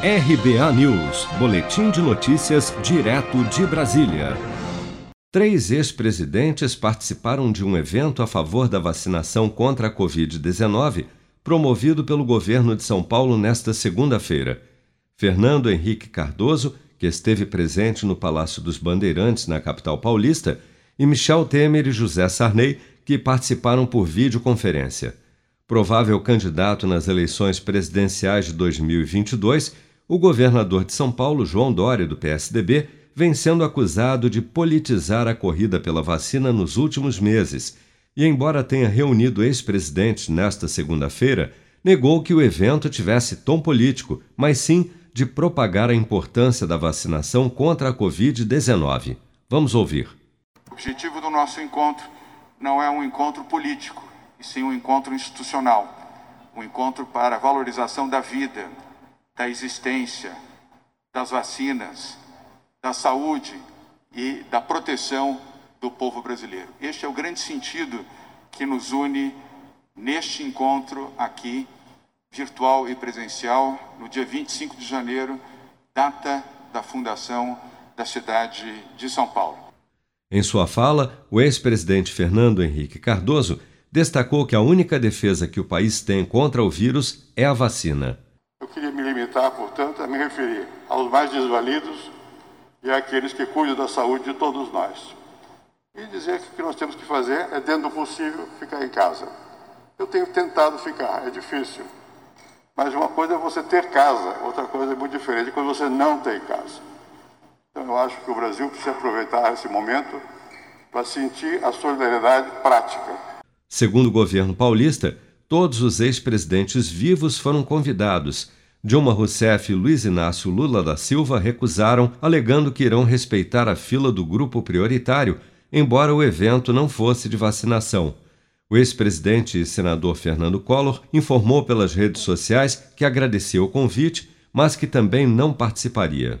RBA News, Boletim de Notícias, direto de Brasília. Três ex-presidentes participaram de um evento a favor da vacinação contra a Covid-19, promovido pelo governo de São Paulo nesta segunda-feira. Fernando Henrique Cardoso, que esteve presente no Palácio dos Bandeirantes, na capital paulista, e Michel Temer e José Sarney, que participaram por videoconferência. Provável candidato nas eleições presidenciais de 2022, o governador de São Paulo, João Dória, do PSDB, vem sendo acusado de politizar a corrida pela vacina nos últimos meses e, embora tenha reunido ex-presidentes nesta segunda-feira, negou que o evento tivesse tom político, mas sim de propagar a importância da vacinação contra a Covid-19. Vamos ouvir. O objetivo do nosso encontro não é um encontro político, e sim um encontro institucional um encontro para a valorização da vida, da existência, das vacinas, da saúde e da proteção do povo brasileiro. Este é o grande sentido que nos une neste encontro aqui, virtual e presencial, no dia 25 de janeiro, data da fundação da cidade de São Paulo. Em sua fala, o ex-presidente Fernando Henrique Cardoso destacou que a única defesa que o país tem contra o vírus é a vacina portanto, a me referir aos mais desvalidos e àqueles que cuidam da saúde de todos nós. E dizer que o que nós temos que fazer é, dentro do possível, ficar em casa. Eu tenho tentado ficar, é difícil. Mas uma coisa é você ter casa, outra coisa é muito diferente quando você não tem casa. Então eu acho que o Brasil precisa aproveitar esse momento para sentir a solidariedade prática. Segundo o governo paulista, todos os ex-presidentes vivos foram convidados Dilma Rousseff e Luiz Inácio Lula da Silva recusaram, alegando que irão respeitar a fila do grupo prioritário, embora o evento não fosse de vacinação. O ex-presidente e senador Fernando Collor informou pelas redes sociais que agradeceu o convite, mas que também não participaria.